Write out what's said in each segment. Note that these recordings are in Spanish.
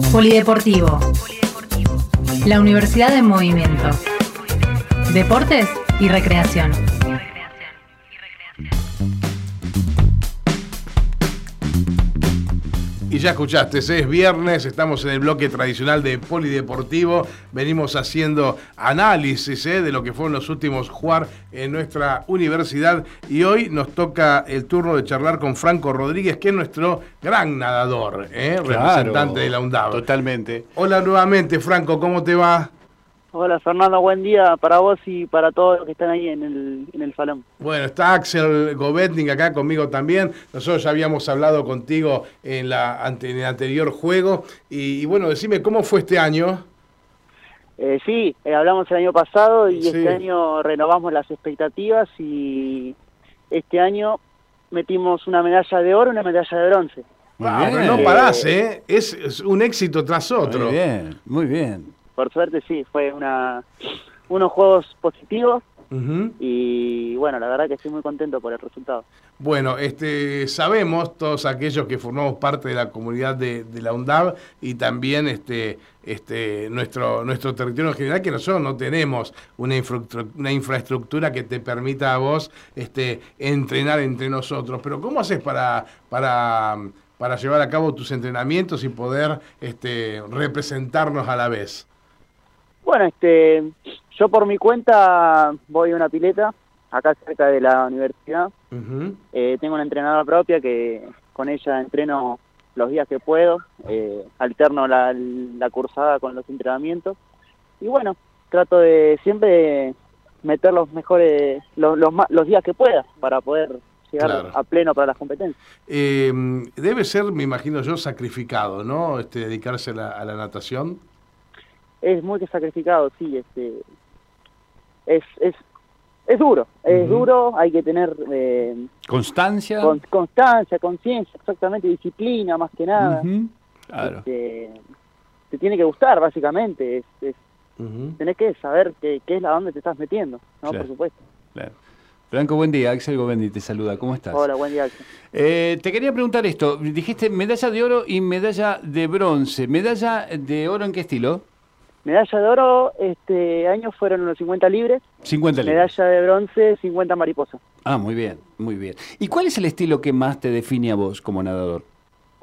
Polideportivo. La Universidad en Movimiento. Deportes y recreación. Ya escuchaste, es viernes, estamos en el bloque tradicional de Polideportivo, venimos haciendo análisis ¿eh? de lo que fueron los últimos jugar en nuestra universidad y hoy nos toca el turno de charlar con Franco Rodríguez, que es nuestro gran nadador, ¿eh? representante de la UNDAV. Totalmente. Hola nuevamente, Franco, ¿cómo te va? Hola Fernando, buen día para vos y para todos los que están ahí en el, en el salón. Bueno, está Axel Govetning acá conmigo también. Nosotros ya habíamos hablado contigo en, la, en el anterior juego. Y, bueno, decime, ¿cómo fue este año? Eh, sí, eh, hablamos el año pasado y este año renovamos las expectativas y este año metimos una medalla de oro y una medalla de bronce. Pero no parás, ¿eh? Es, es un éxito tras otro. Muy bien, muy bien por suerte sí, fue una unos juegos positivos y bueno, la verdad que estoy muy contento por el resultado. Bueno, este, sabemos todos aquellos que formamos parte de la comunidad de, la UNDAV y también este, este, nuestro, nuestro territorio en general, que nosotros no tenemos una, una infraestructura que te permita a vos este, entrenar entre nosotros. Pero ¿cómo haces para, para, para llevar a cabo tus entrenamientos y poder este, representarnos a la vez? Bueno, este, yo por mi cuenta voy a una pileta acá cerca de la universidad. Eh, tengo una entrenadora propia que con ella entreno los días que puedo, eh, alterno la, cursada con los entrenamientos y bueno, trato de siempre meter los mejores, los, los, días que pueda para poder llegar a pleno para las competencias. Eh, debe ser, me imagino yo, sacrificado, ¿no? Este, dedicarse a la natación es muy sacrificado, sí, este, es, es, es duro, es duro, hay que tener... Eh, constancia. constancia, conciencia, exactamente, disciplina más que nada. Claro. Este, te tiene que gustar, básicamente, es, es tenés que saber qué, qué es la dónde te estás metiendo, ¿no? Por supuesto. Claro. Franco, buen día. Axel Govendi te saluda. ¿Cómo estás? Hola, buen día, Axel. Eh, te quería preguntar esto. Dijiste medalla de oro y medalla de bronce. ¿Medalla de oro en qué estilo? Medalla de oro, este año fueron unos 50 libres. 50 libres. Medalla de bronce, 50 mariposas. Ah, muy bien, muy bien. ¿Y cuál es el estilo que más te define a vos como nadador?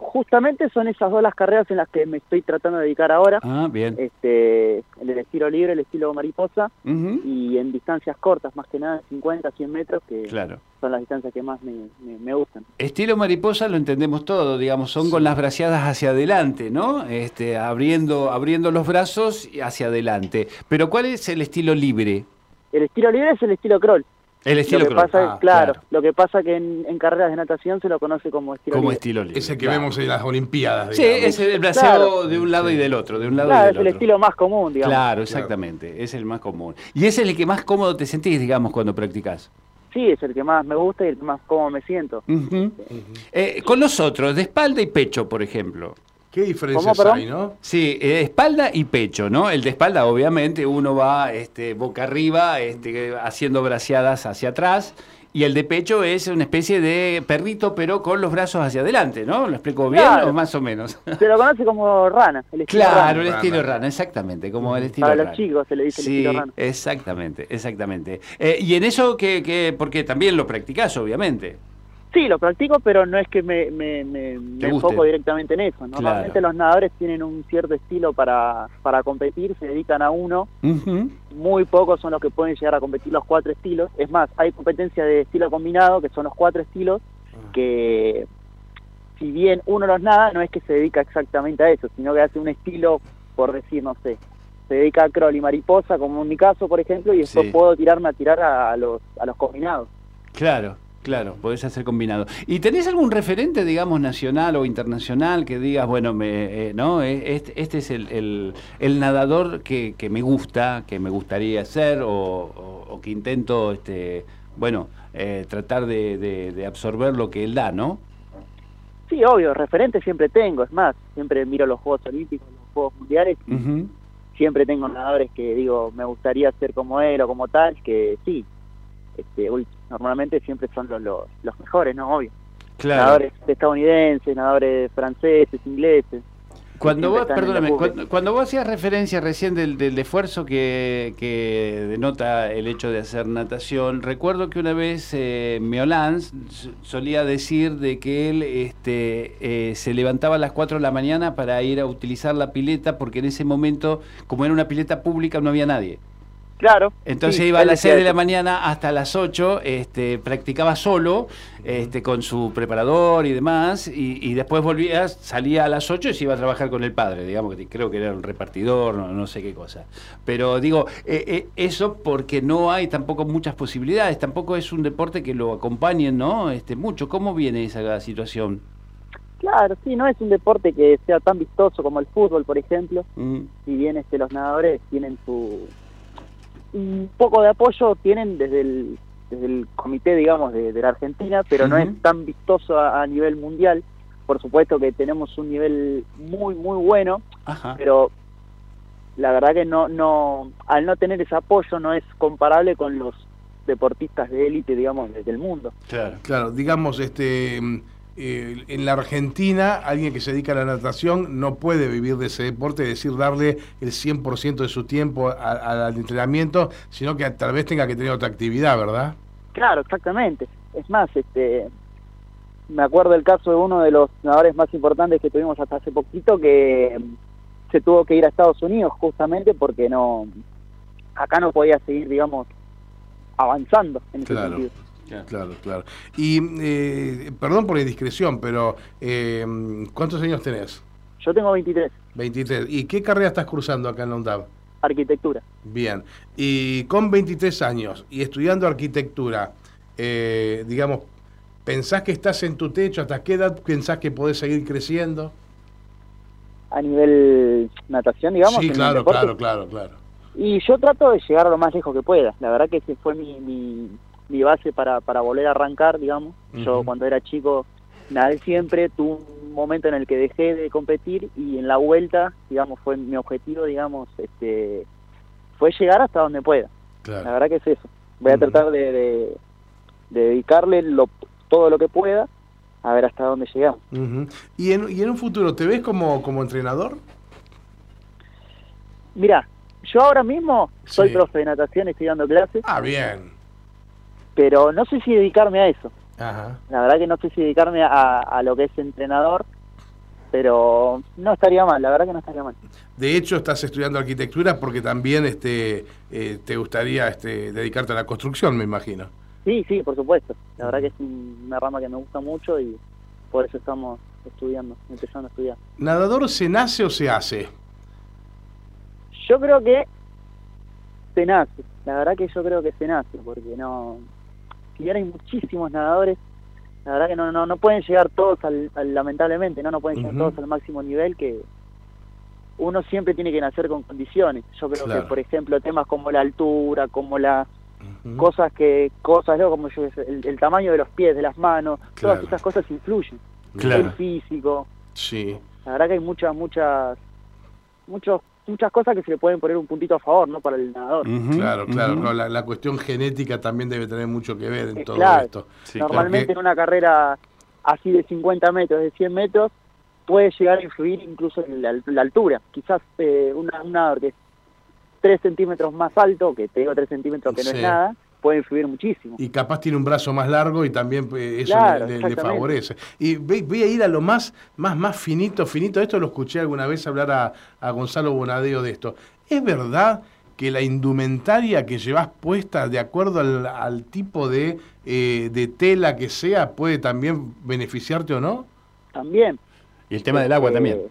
Justamente son esas dos las carreras en las que me estoy tratando de dedicar ahora. Ah, bien. Este, el estilo libre, el estilo mariposa, y en distancias cortas, más que nada 50, 100 metros, que son las distancias que más me, gustan. Estilo mariposa lo entendemos todo, digamos, son con las braciadas hacia adelante, ¿no? Este, abriendo, abriendo los brazos hacia adelante. Pero ¿cuál es el estilo libre? El estilo libre es el estilo crawl. El estilo lo que pasa, ah, claro, lo que pasa que en, carreras de natación se lo conoce como estilo como libre. estilo libre. Ese que vemos en las Olimpiadas. Sí, es el braceado de un lado y del otro, de un lado claro, es el estilo más común, digamos. Claro, exactamente, es el más común. Y es el que más cómodo te sentís, digamos, cuando practicas. Sí, es el que más me gusta y el que más cómodo me siento. Eh, con los otros, de espalda y pecho, por ejemplo. ¿Qué diferencias hay, no? Sí, eh, espalda y pecho, ¿no? El de espalda, obviamente, uno va este, boca arriba, este, haciendo braceadas hacia atrás. Y el de pecho es una especie de perrito, pero con los brazos hacia adelante, ¿no? ¿Lo explico bien o más o menos? Se lo conoce como rana. El estilo claro, el estilo rana, exactamente, como el estilo Para los chicos se le dice el estilo rana. Exactamente, exactamente. Eh, y en eso, que, que, porque también lo practicás, obviamente. Sí, lo practico, pero no es que me, me, me, enfoco directamente en eso. Normalmente los nadadores tienen un cierto estilo para, para competir, se dedican a uno. Muy pocos son los que pueden llegar a competir los cuatro estilos. Es más, hay competencia de estilo combinado, que son los cuatro estilos, ah. que si bien uno los nada, no es que se dedica exactamente a eso, sino que hace un estilo, por decir, no sé, se dedica a crawl y mariposa, como en mi caso, por ejemplo, y después puedo tirarme a tirar a, los, a los combinados. Claro, Claro, podés hacer combinado. ¿Y tenés algún referente, digamos, nacional o internacional que digas, bueno, me, eh, no, eh, este, este es el, el, nadador que, que, me gusta, que me gustaría ser o, que intento, este, bueno, eh, tratar de, de, absorber lo que él da, ¿no? Sí, obvio, referente siempre tengo, es más, siempre miro los Juegos Olímpicos, los Juegos Mundiales, siempre tengo nadadores que digo, me gustaría ser como él o como tal, que sí, este, normalmente siempre son los, los, mejores, ¿no? Obvio. Nadadores estadounidenses, nadadores franceses, ingleses. Cuando vos, perdóname, cuando, vos hacías referencia recién del, del esfuerzo que, que, denota el hecho de hacer natación, recuerdo que una vez eh, Meolans solía decir de que él este, eh, se levantaba a las 4 de la mañana para ir a utilizar la pileta porque en ese momento, como era una pileta pública, no había nadie. Claro. Entonces iba a las 6 de la mañana hasta las 8, este, practicaba solo, este, con su preparador y demás, y, después volvía, salía a las 8 y se iba a trabajar con el padre, digamos que creo que era un repartidor, no, sé qué cosa. Pero digo, eh, eh, eso porque no hay tampoco muchas posibilidades, tampoco es un deporte que lo acompañen, ¿no? Este, mucho. ¿Cómo viene esa situación? Claro, sí, no es un deporte que sea tan vistoso como el fútbol, por ejemplo. Mm. Si bien este, los nadadores tienen su un poco de apoyo tienen desde el, desde el comité, digamos, de, la Argentina, pero no es tan vistoso a, nivel mundial. Por supuesto que tenemos un nivel muy, muy bueno, pero la verdad que no, no, al no tener ese apoyo no es comparable con los deportistas de élite, digamos, del mundo. Claro, claro, digamos, este eh, en la Argentina alguien que se dedica a la natación no puede vivir de ese deporte, es decir, darle el 100% de su tiempo al entrenamiento, sino que tal vez tenga que tener otra actividad, ¿verdad? Claro, exactamente. Es más, este, me acuerdo el caso de uno de los nadadores más importantes que tuvimos hasta hace poquito que se tuvo que ir a Estados Unidos justamente porque no acá no podía seguir, digamos, avanzando en ese sentido. Claro, claro. Y eh, perdón por la indiscreción, pero eh, ¿cuántos años tenés? Yo tengo 23. 23. ¿Y qué carrera estás cruzando acá en la Arquitectura. Bien. Y con 23 años y estudiando arquitectura, eh, digamos, ¿pensás que estás en tu techo? ¿Hasta qué edad pensás que podés seguir creciendo? A nivel natación, digamos. Sí, claro, claro, claro, claro. Y yo trato de llegar lo más lejos que pueda. La verdad que ese fue mi mi base para, para volver a arrancar, digamos. Yo cuando era chico nadé siempre, tuve un momento en el que dejé de competir y en la vuelta, digamos, fue mi objetivo, digamos, este fue llegar hasta donde pueda. La verdad que es eso. Voy a tratar de, de, dedicarle lo, todo lo que pueda a ver hasta dónde llegamos. ¿Y, en, ¿Y en un futuro te ves como, como entrenador? Mira, yo ahora mismo soy profe de natación, estoy dando clases. Ah, bien pero no sé si dedicarme a eso. La verdad que no sé si dedicarme a, lo que es entrenador, pero no estaría mal, la verdad que no estaría mal. De hecho, estás estudiando arquitectura porque también este, eh, te gustaría este, dedicarte a la construcción, me imagino. Sí, sí, por supuesto. La verdad que es una rama que me gusta mucho y por eso estamos estudiando, empezando a estudiar. ¿Nadador se nace o se hace? Yo creo que se nace. La verdad que yo creo que se nace, porque no y ahora hay muchísimos nadadores, la verdad que no, no, no pueden llegar todos, al, lamentablemente, no, no pueden llegar todos al máximo nivel que uno siempre tiene que nacer con condiciones. Yo creo que, por ejemplo, temas como la altura, como las cosas que, cosas, ¿no? como yo, el, tamaño de los pies, de las manos, todas esas cosas influyen. El físico. Sí. La verdad que hay muchas, muchas, muchos muchas cosas que se le pueden poner un puntito a favor, ¿no? Para el nadador. claro, claro. la, cuestión genética también debe tener mucho que ver en eh, todo esto. Normalmente en una carrera así de 50 metros, de 100 metros, puede llegar a influir incluso en la, altura. Quizás eh, un nadador que es 3 centímetros más alto, que te digo 3 centímetros que no es nada, puede influir muchísimo. Y capaz tiene un brazo más largo y también eh, eso le, favorece. Y voy a ir a lo más, más, más finito, finito. Esto lo escuché alguna vez hablar a, a Gonzalo Bonadeo de esto. ¿Es verdad que la indumentaria que llevas puesta de acuerdo al, tipo de, eh, de tela que sea puede también beneficiarte o no? También. Y el tema del agua también. Eh,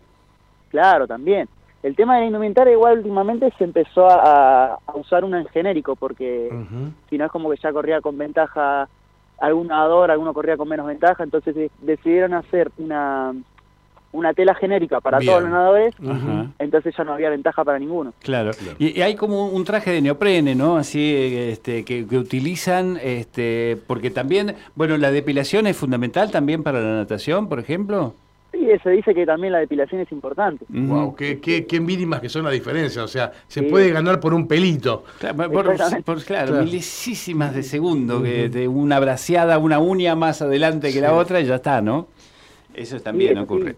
claro, también. El tema de la indumentaria igual últimamente se empezó a, usar una en genérico, porque si no es como que ya corría con ventaja algún nadador, alguno corría con menos ventaja, entonces decidieron hacer una, una tela genérica para todos los nadadores, entonces ya no había ventaja para ninguno. Claro. Y, hay como un traje de neoprene, ¿no? Así este, que, que, utilizan, este, porque también, bueno, la depilación es fundamental también para la natación, por ejemplo. Sí, se dice que también la depilación es importante. Wow, qué, qué, qué, mínimas que son las diferencias. O sea, se puede ganar por un pelito. Claro, por, claro, milisísimas de segundo, que de una braseada, una uña más adelante que la otra y ya está, ¿no? Eso también ocurre.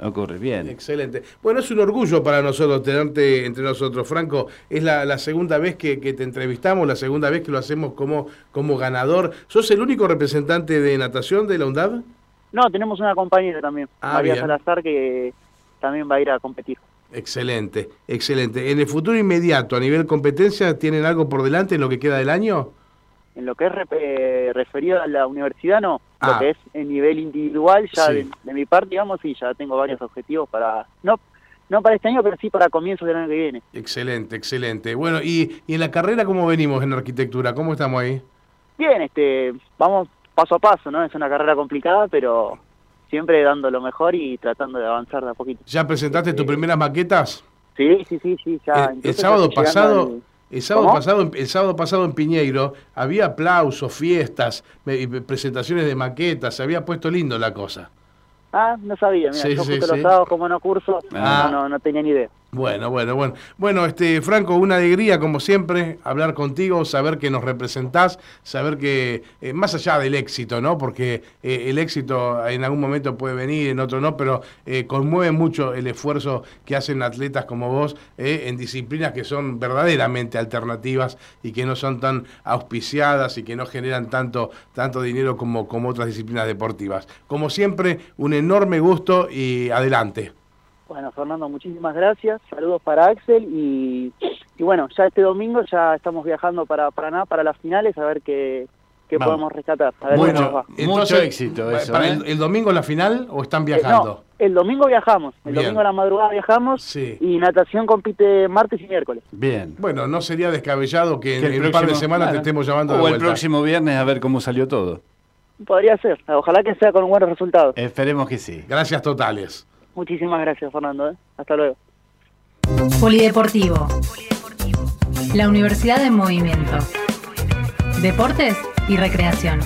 ocurre. Bien. Excelente. Bueno, es un orgullo para nosotros tenerte entre nosotros, Franco. Es la, segunda vez que, te entrevistamos, la segunda vez que lo hacemos como, como ganador. ¿Sos el único representante de natación de la UNDAV? No, tenemos una compañera también, ah, María Salazar, que también va a ir a competir. Excelente, excelente. ¿En el futuro inmediato, a nivel competencia, tienen algo por delante en lo que queda del año? En lo que es eh, referido a la universidad, no. Lo ah. que es en nivel individual, ya de, mi parte, digamos, sí, ya tengo varios objetivos para... No no para este año, pero sí para comienzos del año que viene. Excelente, excelente. Bueno, y, y en la carrera, ¿cómo venimos en arquitectura? ¿Cómo estamos ahí? Bien, este, vamos paso a paso, ¿no? Es una carrera complicada, pero siempre dando lo mejor y tratando de avanzar de a poquito. ¿Ya presentaste tus primeras maquetas? Sí, sí, sí, sí. Ya. El, sábado pasado, el sábado pasado, el sábado pasado en Piñeiro había aplausos, fiestas, presentaciones de maquetas, se había puesto lindo la cosa. Ah, no sabía, mira, yo justo los sábados como no curso, ah. no, no tenía ni idea. Bueno, bueno, bueno. Bueno, este, Franco, una alegría, como siempre, hablar contigo, saber que nos representás, saber que, eh, más allá del éxito, ¿no? Porque eh, el éxito en algún momento puede venir, en otro no, pero eh, conmueve mucho el esfuerzo que hacen atletas como vos en disciplinas que son verdaderamente alternativas y que no son tan auspiciadas y que no generan tanto, tanto dinero como, como otras disciplinas deportivas. Como siempre, un enorme gusto y adelante. Bueno, Fernando, muchísimas gracias. Saludos para Axel y, bueno, ya este domingo ya estamos viajando para Paraná para las finales a ver qué, podemos rescatar. A ver bueno, mucho éxito eso. Para ¿eh? el, domingo la final o están eh, viajando? el domingo viajamos. El domingo a la madrugada viajamos y natación compite martes y miércoles. Bien. Bueno, no sería descabellado que, en, un par de semanas te estemos llamando O el próximo viernes a ver cómo salió todo. Podría ser. Ojalá que sea con buenos resultados. Esperemos que sí. Gracias totales. Muchísimas gracias, Fernando. ¿eh? Hasta luego. Polideportivo. La Universidad de Movimiento. Deportes y Recreación.